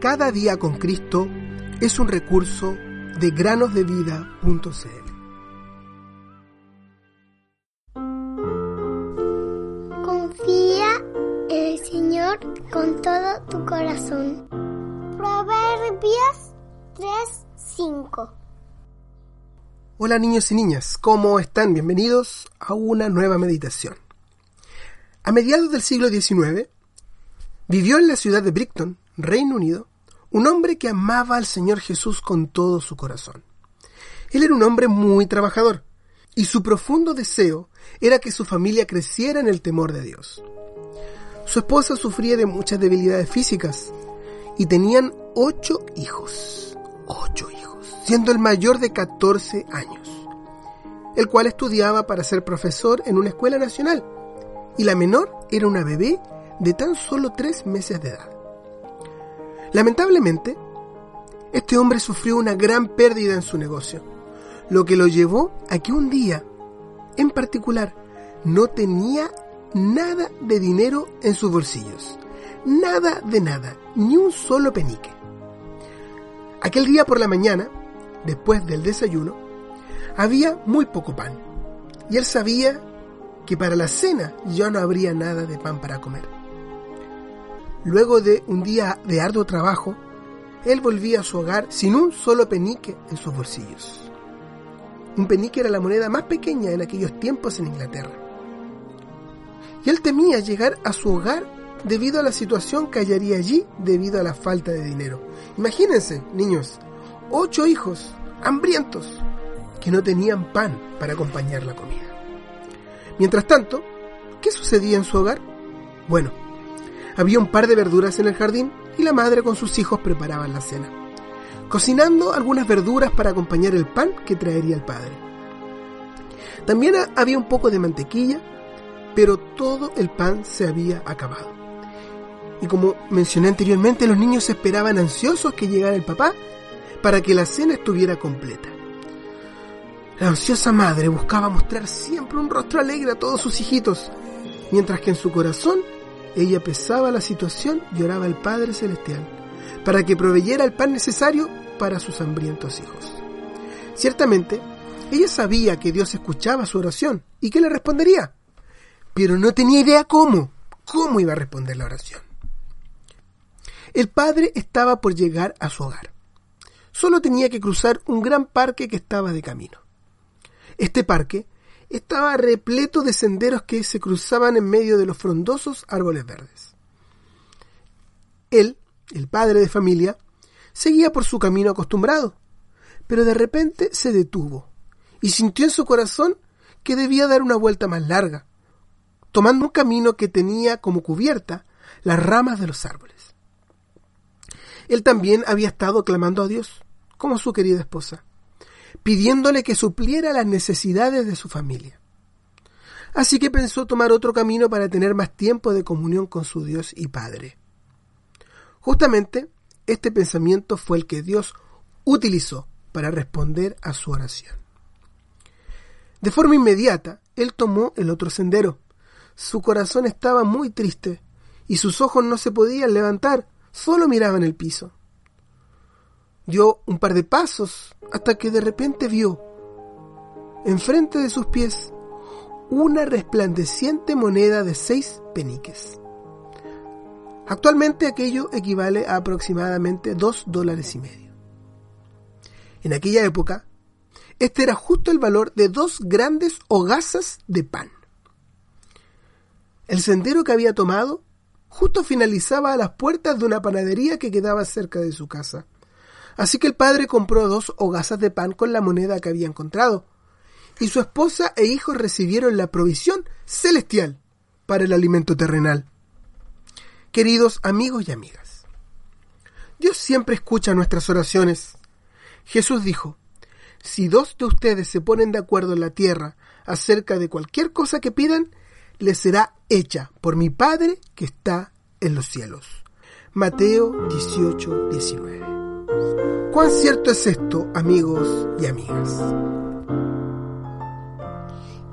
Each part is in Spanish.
Cada día con Cristo es un recurso de granosdevida.cl. Confía en el Señor con todo tu corazón. Proverbios 3:5 Hola niños y niñas, ¿cómo están? Bienvenidos a una nueva meditación. A mediados del siglo XIX, vivió en la ciudad de Brighton, Reino Unido, un hombre que amaba al Señor Jesús con todo su corazón. Él era un hombre muy trabajador, y su profundo deseo era que su familia creciera en el temor de Dios. Su esposa sufría de muchas debilidades físicas, y tenían ocho hijos, ocho hijos, siendo el mayor de 14 años, el cual estudiaba para ser profesor en una escuela nacional, y la menor era una bebé de tan solo tres meses de edad. Lamentablemente, este hombre sufrió una gran pérdida en su negocio, lo que lo llevó a que un día, en particular, no tenía nada de dinero en sus bolsillos. Nada de nada, ni un solo penique. Aquel día por la mañana, después del desayuno, había muy poco pan, y él sabía que para la cena ya no habría nada de pan para comer. Luego de un día de arduo trabajo, él volvía a su hogar sin un solo penique en sus bolsillos. Un penique era la moneda más pequeña en aquellos tiempos en Inglaterra. Y él temía llegar a su hogar debido a la situación que hallaría allí debido a la falta de dinero. Imagínense, niños, ocho hijos hambrientos que no tenían pan para acompañar la comida. Mientras tanto, ¿qué sucedía en su hogar? Bueno, había un par de verduras en el jardín y la madre con sus hijos preparaban la cena, cocinando algunas verduras para acompañar el pan que traería el padre. También había un poco de mantequilla, pero todo el pan se había acabado. Y como mencioné anteriormente, los niños esperaban ansiosos que llegara el papá para que la cena estuviera completa. La ansiosa madre buscaba mostrar siempre un rostro alegre a todos sus hijitos, mientras que en su corazón ella pesaba la situación y oraba al Padre Celestial para que proveyera el pan necesario para sus hambrientos hijos. Ciertamente, ella sabía que Dios escuchaba su oración y que le respondería, pero no tenía idea cómo, cómo iba a responder la oración. El padre estaba por llegar a su hogar. Solo tenía que cruzar un gran parque que estaba de camino. Este parque estaba repleto de senderos que se cruzaban en medio de los frondosos árboles verdes. Él, el padre de familia, seguía por su camino acostumbrado, pero de repente se detuvo y sintió en su corazón que debía dar una vuelta más larga, tomando un camino que tenía como cubierta las ramas de los árboles. Él también había estado clamando a Dios, como su querida esposa, pidiéndole que supliera las necesidades de su familia. Así que pensó tomar otro camino para tener más tiempo de comunión con su Dios y Padre. Justamente este pensamiento fue el que Dios utilizó para responder a su oración. De forma inmediata, él tomó el otro sendero. Su corazón estaba muy triste y sus ojos no se podían levantar, solo miraban el piso. Dio un par de pasos hasta que de repente vio, enfrente de sus pies, una resplandeciente moneda de seis peniques. Actualmente aquello equivale a aproximadamente dos dólares y medio. En aquella época, este era justo el valor de dos grandes hogazas de pan. El sendero que había tomado justo finalizaba a las puertas de una panadería que quedaba cerca de su casa. Así que el padre compró dos hogazas de pan con la moneda que había encontrado, y su esposa e hijos recibieron la provisión celestial para el alimento terrenal. Queridos amigos y amigas, Dios siempre escucha nuestras oraciones. Jesús dijo, si dos de ustedes se ponen de acuerdo en la tierra acerca de cualquier cosa que pidan, les será hecha por mi Padre que está en los cielos. Mateo 18, 19. ¿Cuán cierto es esto, amigos y amigas?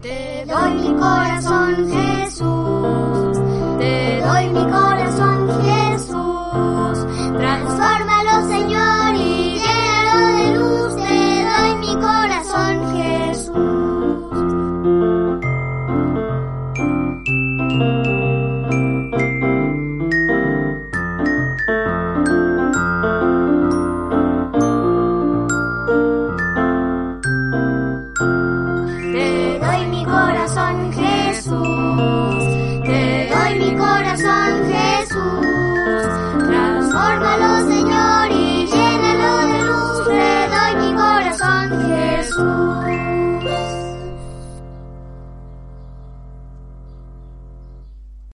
Te doy mi corazón, Jesús. Te doy mi corazón, Jesús. Transfórmalo, Señor, y llénalo de luz. Te doy mi corazón, Jesús. one